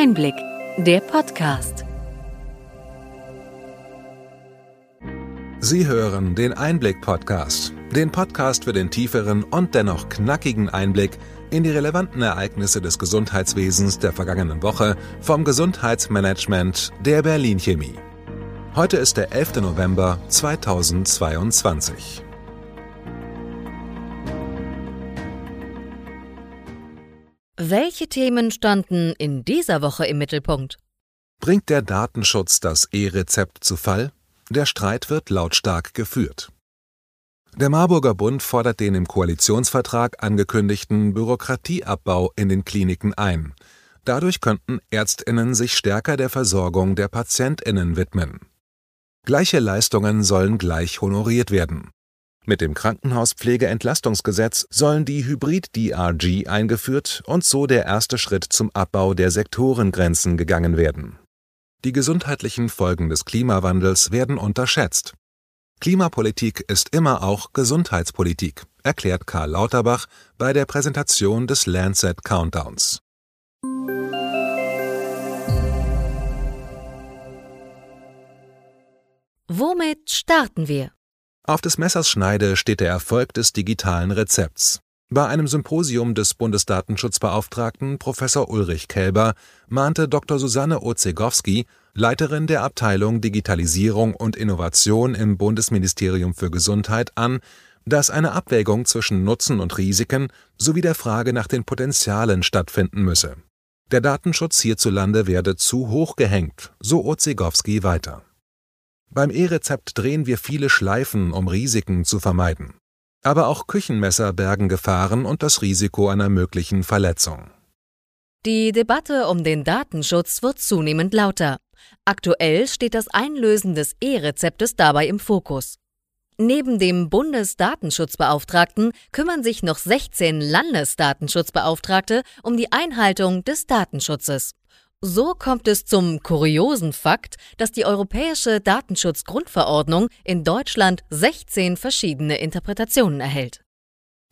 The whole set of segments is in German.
Einblick, der Podcast. Sie hören den Einblick-Podcast, den Podcast für den tieferen und dennoch knackigen Einblick in die relevanten Ereignisse des Gesundheitswesens der vergangenen Woche vom Gesundheitsmanagement der Berlin Chemie. Heute ist der 11. November 2022. Welche Themen standen in dieser Woche im Mittelpunkt? Bringt der Datenschutz das E-Rezept zu Fall? Der Streit wird lautstark geführt. Der Marburger Bund fordert den im Koalitionsvertrag angekündigten Bürokratieabbau in den Kliniken ein. Dadurch könnten Ärztinnen sich stärker der Versorgung der Patientinnen widmen. Gleiche Leistungen sollen gleich honoriert werden. Mit dem Krankenhauspflegeentlastungsgesetz sollen die Hybrid-DRG eingeführt und so der erste Schritt zum Abbau der Sektorengrenzen gegangen werden. Die gesundheitlichen Folgen des Klimawandels werden unterschätzt. Klimapolitik ist immer auch Gesundheitspolitik, erklärt Karl Lauterbach bei der Präsentation des Lancet Countdowns. Womit starten wir? Auf des Messers Schneide steht der Erfolg des digitalen Rezepts. Bei einem Symposium des Bundesdatenschutzbeauftragten Professor Ulrich Kelber mahnte Dr. Susanne Ozegowski, Leiterin der Abteilung Digitalisierung und Innovation im Bundesministerium für Gesundheit, an, dass eine Abwägung zwischen Nutzen und Risiken sowie der Frage nach den Potenzialen stattfinden müsse. Der Datenschutz hierzulande werde zu hoch gehängt, so Ozegowski weiter. Beim E-Rezept drehen wir viele Schleifen, um Risiken zu vermeiden. Aber auch Küchenmesser bergen Gefahren und das Risiko einer möglichen Verletzung. Die Debatte um den Datenschutz wird zunehmend lauter. Aktuell steht das Einlösen des E-Rezeptes dabei im Fokus. Neben dem Bundesdatenschutzbeauftragten kümmern sich noch 16 Landesdatenschutzbeauftragte um die Einhaltung des Datenschutzes. So kommt es zum kuriosen Fakt, dass die Europäische Datenschutzgrundverordnung in Deutschland 16 verschiedene Interpretationen erhält.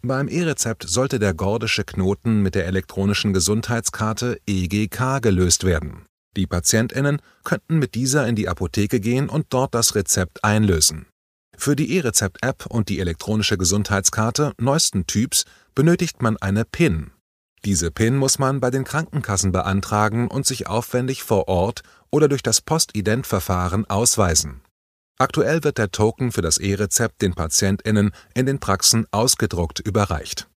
Beim E-Rezept sollte der gordische Knoten mit der elektronischen Gesundheitskarte EGK gelöst werden. Die Patientinnen könnten mit dieser in die Apotheke gehen und dort das Rezept einlösen. Für die E-Rezept-App und die elektronische Gesundheitskarte neuesten Typs benötigt man eine PIN, diese PIN muss man bei den Krankenkassen beantragen und sich aufwendig vor Ort oder durch das Postident-Verfahren ausweisen. Aktuell wird der Token für das E-Rezept den PatientInnen in den Praxen ausgedruckt überreicht.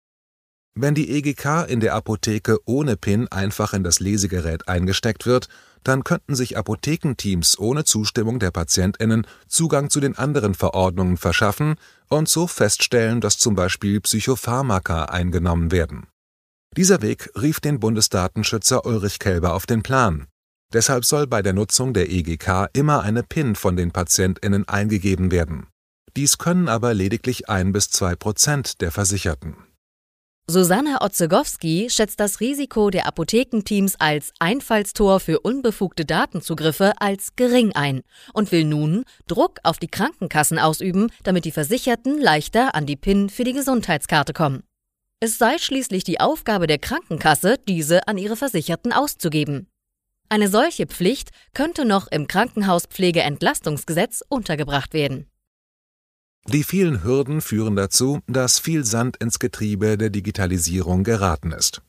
Wenn die EGK in der Apotheke ohne PIN einfach in das Lesegerät eingesteckt wird, dann könnten sich Apothekenteams ohne Zustimmung der PatientInnen Zugang zu den anderen Verordnungen verschaffen und so feststellen, dass zum Beispiel Psychopharmaka eingenommen werden dieser Weg rief den Bundesdatenschützer Ulrich Kelber auf den Plan. Deshalb soll bei der Nutzung der EGK immer eine PIN von den PatientInnen eingegeben werden. Dies können aber lediglich ein bis zwei Prozent der Versicherten. Susanne Otzegowski schätzt das Risiko der Apothekenteams als Einfallstor für unbefugte Datenzugriffe als gering ein und will nun Druck auf die Krankenkassen ausüben, damit die Versicherten leichter an die PIN für die Gesundheitskarte kommen. Es sei schließlich die Aufgabe der Krankenkasse, diese an ihre Versicherten auszugeben. Eine solche Pflicht könnte noch im Krankenhauspflegeentlastungsgesetz untergebracht werden. Die vielen Hürden führen dazu, dass viel Sand ins Getriebe der Digitalisierung geraten ist.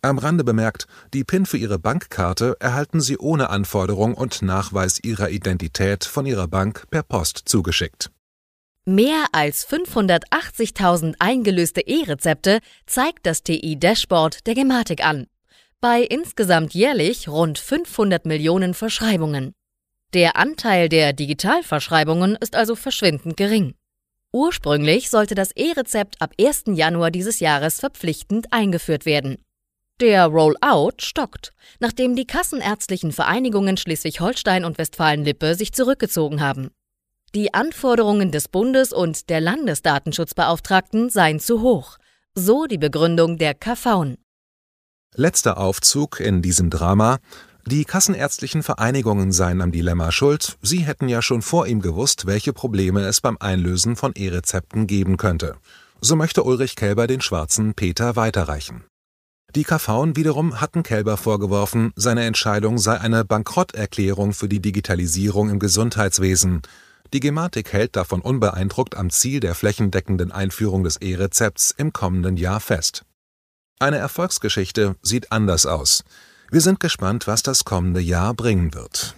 Am Rande bemerkt, die PIN für Ihre Bankkarte erhalten Sie ohne Anforderung und Nachweis Ihrer Identität von Ihrer Bank per Post zugeschickt. Mehr als 580.000 eingelöste E-Rezepte zeigt das TI-Dashboard der Gematik an. Bei insgesamt jährlich rund 500 Millionen Verschreibungen. Der Anteil der Digitalverschreibungen ist also verschwindend gering. Ursprünglich sollte das E-Rezept ab 1. Januar dieses Jahres verpflichtend eingeführt werden. Der Rollout stockt, nachdem die kassenärztlichen Vereinigungen Schleswig-Holstein und Westfalen-Lippe sich zurückgezogen haben. Die Anforderungen des Bundes und der Landesdatenschutzbeauftragten seien zu hoch, so die Begründung der KVN. Letzter Aufzug in diesem Drama. Die kassenärztlichen Vereinigungen seien am Dilemma schuld, sie hätten ja schon vor ihm gewusst, welche Probleme es beim Einlösen von E-Rezepten geben könnte. So möchte Ulrich Kelber den schwarzen Peter weiterreichen. Die KV wiederum hatten Kelber vorgeworfen, seine Entscheidung sei eine Bankrotterklärung für die Digitalisierung im Gesundheitswesen. Die Gematik hält davon unbeeindruckt am Ziel der flächendeckenden Einführung des E-Rezepts im kommenden Jahr fest. Eine Erfolgsgeschichte sieht anders aus. Wir sind gespannt, was das kommende Jahr bringen wird.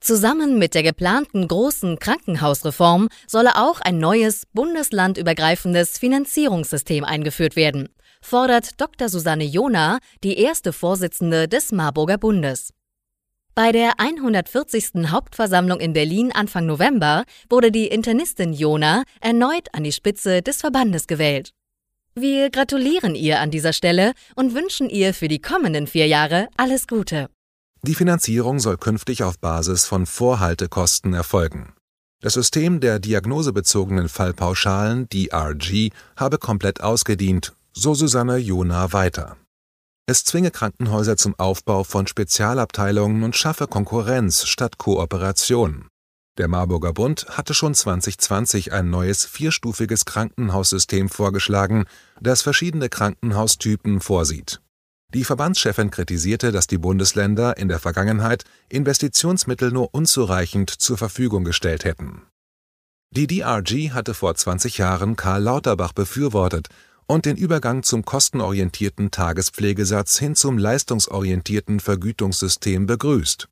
Zusammen mit der geplanten großen Krankenhausreform solle auch ein neues bundeslandübergreifendes Finanzierungssystem eingeführt werden, fordert Dr. Susanne Jona, die erste Vorsitzende des Marburger Bundes. Bei der 140. Hauptversammlung in Berlin Anfang November wurde die Internistin Jona erneut an die Spitze des Verbandes gewählt. Wir gratulieren ihr an dieser Stelle und wünschen ihr für die kommenden vier Jahre alles Gute. Die Finanzierung soll künftig auf Basis von Vorhaltekosten erfolgen. Das System der diagnosebezogenen Fallpauschalen DRG habe komplett ausgedient, so Susanne Jona weiter. Es zwinge Krankenhäuser zum Aufbau von Spezialabteilungen und schaffe Konkurrenz statt Kooperation. Der Marburger Bund hatte schon 2020 ein neues vierstufiges Krankenhaussystem vorgeschlagen, das verschiedene Krankenhaustypen vorsieht die Verbandschefin kritisierte, dass die Bundesländer in der Vergangenheit Investitionsmittel nur unzureichend zur Verfügung gestellt hätten. Die DRG hatte vor 20 Jahren Karl Lauterbach befürwortet und den Übergang zum kostenorientierten Tagespflegesatz hin zum leistungsorientierten Vergütungssystem begrüßt.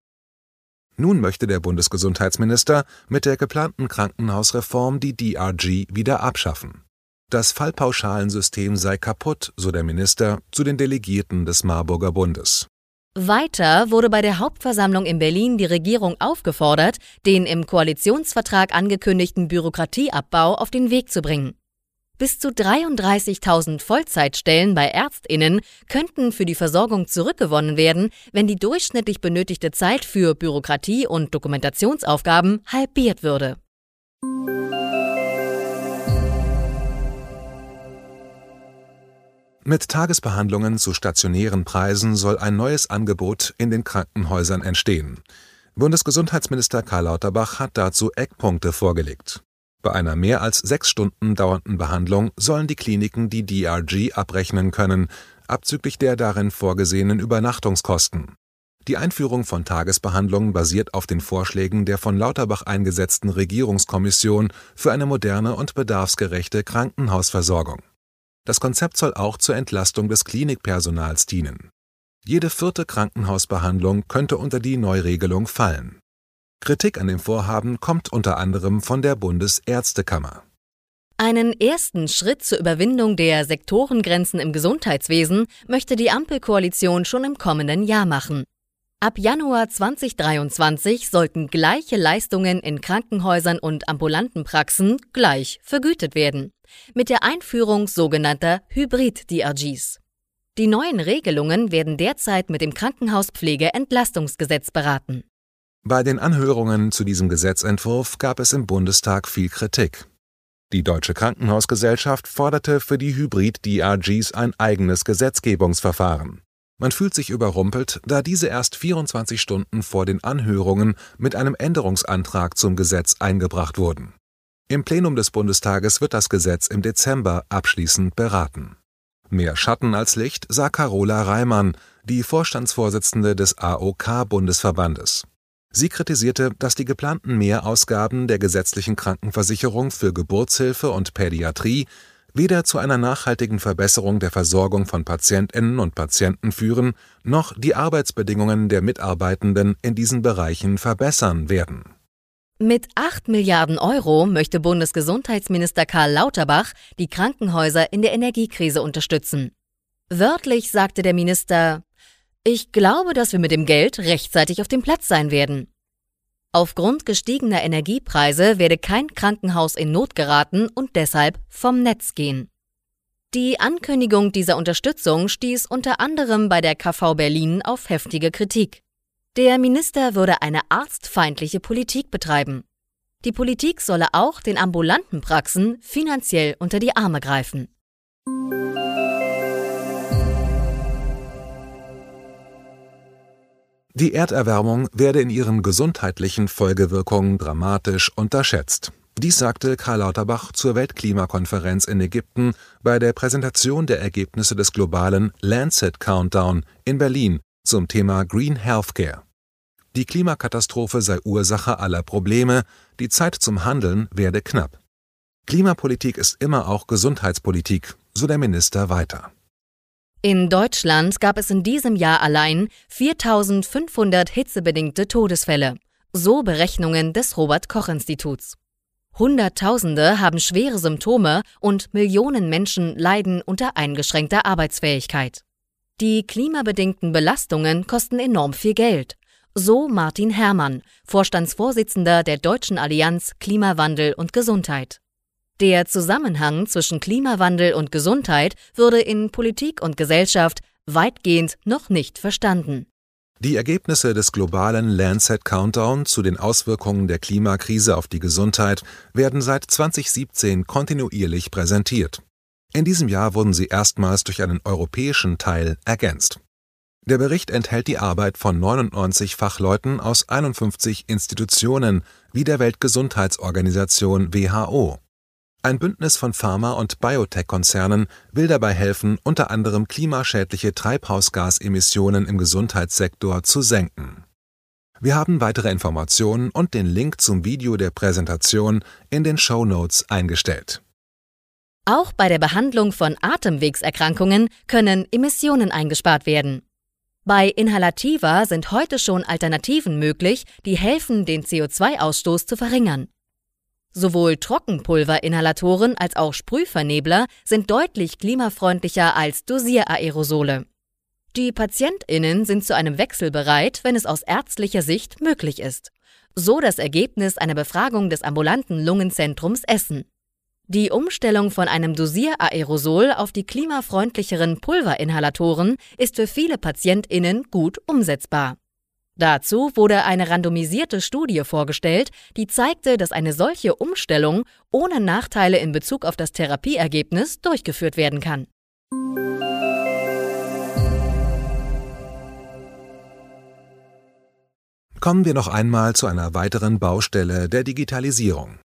Nun möchte der Bundesgesundheitsminister mit der geplanten Krankenhausreform die DRG wieder abschaffen das Fallpauschalensystem sei kaputt, so der Minister zu den Delegierten des Marburger Bundes. Weiter wurde bei der Hauptversammlung in Berlin die Regierung aufgefordert, den im Koalitionsvertrag angekündigten Bürokratieabbau auf den Weg zu bringen. Bis zu 33.000 Vollzeitstellen bei Ärztinnen könnten für die Versorgung zurückgewonnen werden, wenn die durchschnittlich benötigte Zeit für Bürokratie und Dokumentationsaufgaben halbiert würde. Mit Tagesbehandlungen zu stationären Preisen soll ein neues Angebot in den Krankenhäusern entstehen. Bundesgesundheitsminister Karl Lauterbach hat dazu Eckpunkte vorgelegt. Bei einer mehr als sechs Stunden dauernden Behandlung sollen die Kliniken die DRG abrechnen können, abzüglich der darin vorgesehenen Übernachtungskosten. Die Einführung von Tagesbehandlungen basiert auf den Vorschlägen der von Lauterbach eingesetzten Regierungskommission für eine moderne und bedarfsgerechte Krankenhausversorgung das Konzept soll auch zur Entlastung des Klinikpersonals dienen. Jede vierte Krankenhausbehandlung könnte unter die Neuregelung fallen. Kritik an dem Vorhaben kommt unter anderem von der Bundesärztekammer. Einen ersten Schritt zur Überwindung der Sektorengrenzen im Gesundheitswesen möchte die Ampelkoalition schon im kommenden Jahr machen. Ab Januar 2023 sollten gleiche Leistungen in Krankenhäusern und ambulanten Praxen gleich vergütet werden mit der Einführung sogenannter Hybrid-DRGs. Die neuen Regelungen werden derzeit mit dem Krankenhauspflegeentlastungsgesetz beraten. Bei den Anhörungen zu diesem Gesetzentwurf gab es im Bundestag viel Kritik. Die Deutsche Krankenhausgesellschaft forderte für die Hybrid-DRGs ein eigenes Gesetzgebungsverfahren. Man fühlt sich überrumpelt, da diese erst 24 Stunden vor den Anhörungen mit einem Änderungsantrag zum Gesetz eingebracht wurden. Im Plenum des Bundestages wird das Gesetz im Dezember abschließend beraten. Mehr Schatten als Licht sah Carola Reimann, die Vorstandsvorsitzende des AOK-Bundesverbandes. Sie kritisierte, dass die geplanten Mehrausgaben der gesetzlichen Krankenversicherung für Geburtshilfe und Pädiatrie weder zu einer nachhaltigen Verbesserung der Versorgung von Patientinnen und Patienten führen, noch die Arbeitsbedingungen der Mitarbeitenden in diesen Bereichen verbessern werden mit 8 Milliarden Euro möchte Bundesgesundheitsminister Karl Lauterbach die Krankenhäuser in der Energiekrise unterstützen. Wörtlich sagte der Minister, ich glaube, dass wir mit dem Geld rechtzeitig auf dem Platz sein werden. Aufgrund gestiegener Energiepreise werde kein Krankenhaus in Not geraten und deshalb vom Netz gehen. Die Ankündigung dieser Unterstützung stieß unter anderem bei der KV Berlin auf heftige Kritik. Der Minister würde eine arztfeindliche Politik betreiben. Die Politik solle auch den ambulanten Praxen finanziell unter die Arme greifen. Die Erderwärmung werde in ihren gesundheitlichen Folgewirkungen dramatisch unterschätzt. Dies sagte Karl Lauterbach zur Weltklimakonferenz in Ägypten bei der Präsentation der Ergebnisse des globalen Lancet Countdown in Berlin zum Thema Green Healthcare. Die Klimakatastrophe sei Ursache aller Probleme, die Zeit zum Handeln werde knapp. Klimapolitik ist immer auch Gesundheitspolitik, so der Minister weiter. In Deutschland gab es in diesem Jahr allein 4500 hitzebedingte Todesfälle, so Berechnungen des Robert Koch Instituts. Hunderttausende haben schwere Symptome und Millionen Menschen leiden unter eingeschränkter Arbeitsfähigkeit. Die klimabedingten Belastungen kosten enorm viel Geld. So Martin Herrmann, Vorstandsvorsitzender der Deutschen Allianz Klimawandel und Gesundheit. Der Zusammenhang zwischen Klimawandel und Gesundheit würde in Politik und Gesellschaft weitgehend noch nicht verstanden. Die Ergebnisse des globalen Lancet Countdown zu den Auswirkungen der Klimakrise auf die Gesundheit werden seit 2017 kontinuierlich präsentiert. In diesem Jahr wurden sie erstmals durch einen europäischen Teil ergänzt. Der Bericht enthält die Arbeit von 99 Fachleuten aus 51 Institutionen wie der Weltgesundheitsorganisation WHO. Ein Bündnis von Pharma- und Biotech-Konzernen will dabei helfen, unter anderem klimaschädliche Treibhausgasemissionen im Gesundheitssektor zu senken. Wir haben weitere Informationen und den Link zum Video der Präsentation in den Show Notes eingestellt. Auch bei der Behandlung von Atemwegserkrankungen können Emissionen eingespart werden. Bei Inhalativa sind heute schon Alternativen möglich, die helfen, den CO2-Ausstoß zu verringern. Sowohl Trockenpulverinhalatoren als auch Sprühvernebler sind deutlich klimafreundlicher als Dosieraerosole. Die PatientInnen sind zu einem Wechsel bereit, wenn es aus ärztlicher Sicht möglich ist. So das Ergebnis einer Befragung des ambulanten Lungenzentrums Essen. Die Umstellung von einem Dosieraerosol auf die klimafreundlicheren Pulverinhalatoren ist für viele PatientInnen gut umsetzbar. Dazu wurde eine randomisierte Studie vorgestellt, die zeigte, dass eine solche Umstellung ohne Nachteile in Bezug auf das Therapieergebnis durchgeführt werden kann. Kommen wir noch einmal zu einer weiteren Baustelle der Digitalisierung.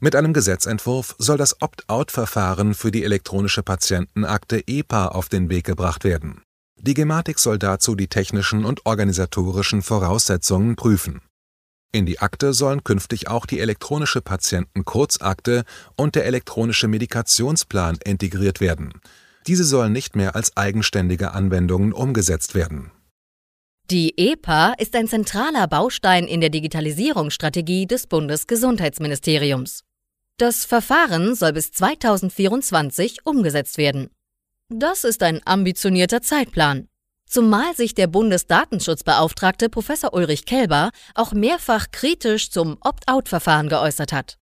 Mit einem Gesetzentwurf soll das Opt-out-Verfahren für die elektronische Patientenakte EPA auf den Weg gebracht werden. Die Gematik soll dazu die technischen und organisatorischen Voraussetzungen prüfen. In die Akte sollen künftig auch die elektronische Patientenkurzakte und der elektronische Medikationsplan integriert werden. Diese sollen nicht mehr als eigenständige Anwendungen umgesetzt werden. Die EPA ist ein zentraler Baustein in der Digitalisierungsstrategie des Bundesgesundheitsministeriums. Das Verfahren soll bis 2024 umgesetzt werden. Das ist ein ambitionierter Zeitplan. Zumal sich der Bundesdatenschutzbeauftragte Professor Ulrich Kelber auch mehrfach kritisch zum Opt-out-Verfahren geäußert hat.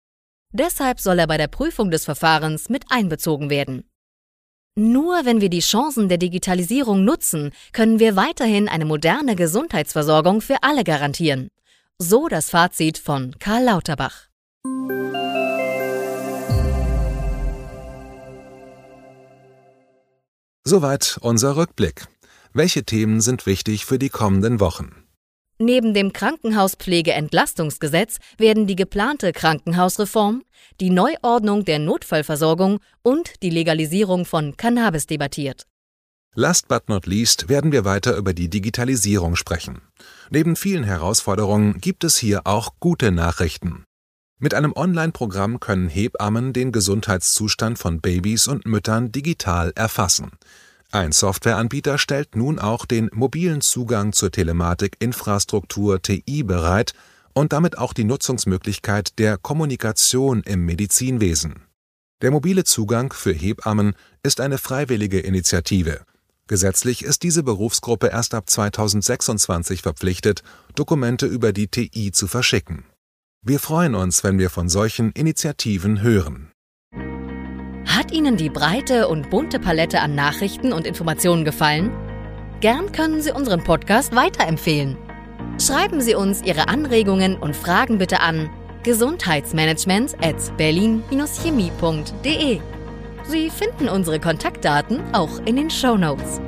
Deshalb soll er bei der Prüfung des Verfahrens mit einbezogen werden. Nur wenn wir die Chancen der Digitalisierung nutzen, können wir weiterhin eine moderne Gesundheitsversorgung für alle garantieren. So das Fazit von Karl Lauterbach. Soweit unser Rückblick. Welche Themen sind wichtig für die kommenden Wochen? Neben dem Krankenhauspflegeentlastungsgesetz werden die geplante Krankenhausreform, die Neuordnung der Notfallversorgung und die Legalisierung von Cannabis debattiert. Last but not least werden wir weiter über die Digitalisierung sprechen. Neben vielen Herausforderungen gibt es hier auch gute Nachrichten. Mit einem Online-Programm können Hebammen den Gesundheitszustand von Babys und Müttern digital erfassen. Ein Softwareanbieter stellt nun auch den mobilen Zugang zur Telematikinfrastruktur TI bereit und damit auch die Nutzungsmöglichkeit der Kommunikation im Medizinwesen. Der mobile Zugang für Hebammen ist eine freiwillige Initiative. Gesetzlich ist diese Berufsgruppe erst ab 2026 verpflichtet, Dokumente über die TI zu verschicken. Wir freuen uns, wenn wir von solchen Initiativen hören. Hat Ihnen die breite und bunte Palette an Nachrichten und Informationen gefallen? Gern können Sie unseren Podcast weiterempfehlen. Schreiben Sie uns Ihre Anregungen und Fragen bitte an gesundheitsmanagement at berlin-chemie.de. Sie finden unsere Kontaktdaten auch in den Show Notes.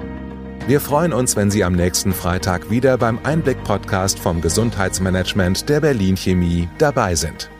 Wir freuen uns, wenn Sie am nächsten Freitag wieder beim Einblick-Podcast vom Gesundheitsmanagement der Berlin Chemie dabei sind.